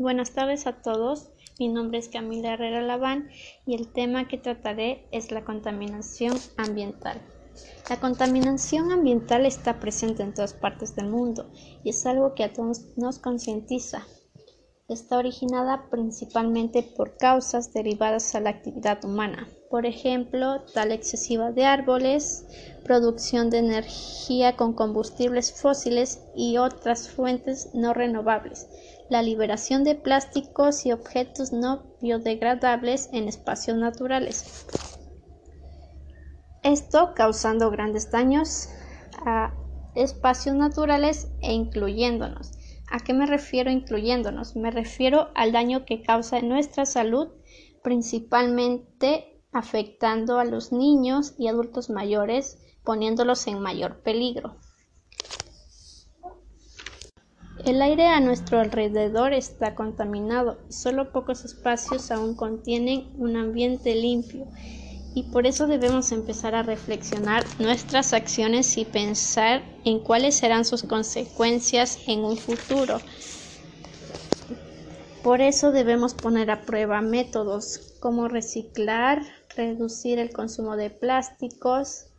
Buenas tardes a todos. Mi nombre es Camila Herrera Laván y el tema que trataré es la contaminación ambiental. La contaminación ambiental está presente en todas partes del mundo y es algo que a todos nos concientiza. Está originada principalmente por causas derivadas a la actividad humana, por ejemplo, tal excesiva de árboles, producción de energía con combustibles fósiles y otras fuentes no renovables, la liberación de plásticos y objetos no biodegradables en espacios naturales. Esto causando grandes daños a espacios naturales e incluyéndonos. ¿A qué me refiero incluyéndonos? Me refiero al daño que causa en nuestra salud, principalmente afectando a los niños y adultos mayores, poniéndolos en mayor peligro. El aire a nuestro alrededor está contaminado y solo pocos espacios aún contienen un ambiente limpio y por eso debemos empezar a reflexionar nuestras acciones y pensar en cuáles serán sus consecuencias en un futuro. Por eso debemos poner a prueba métodos como reciclar, reducir el consumo de plásticos,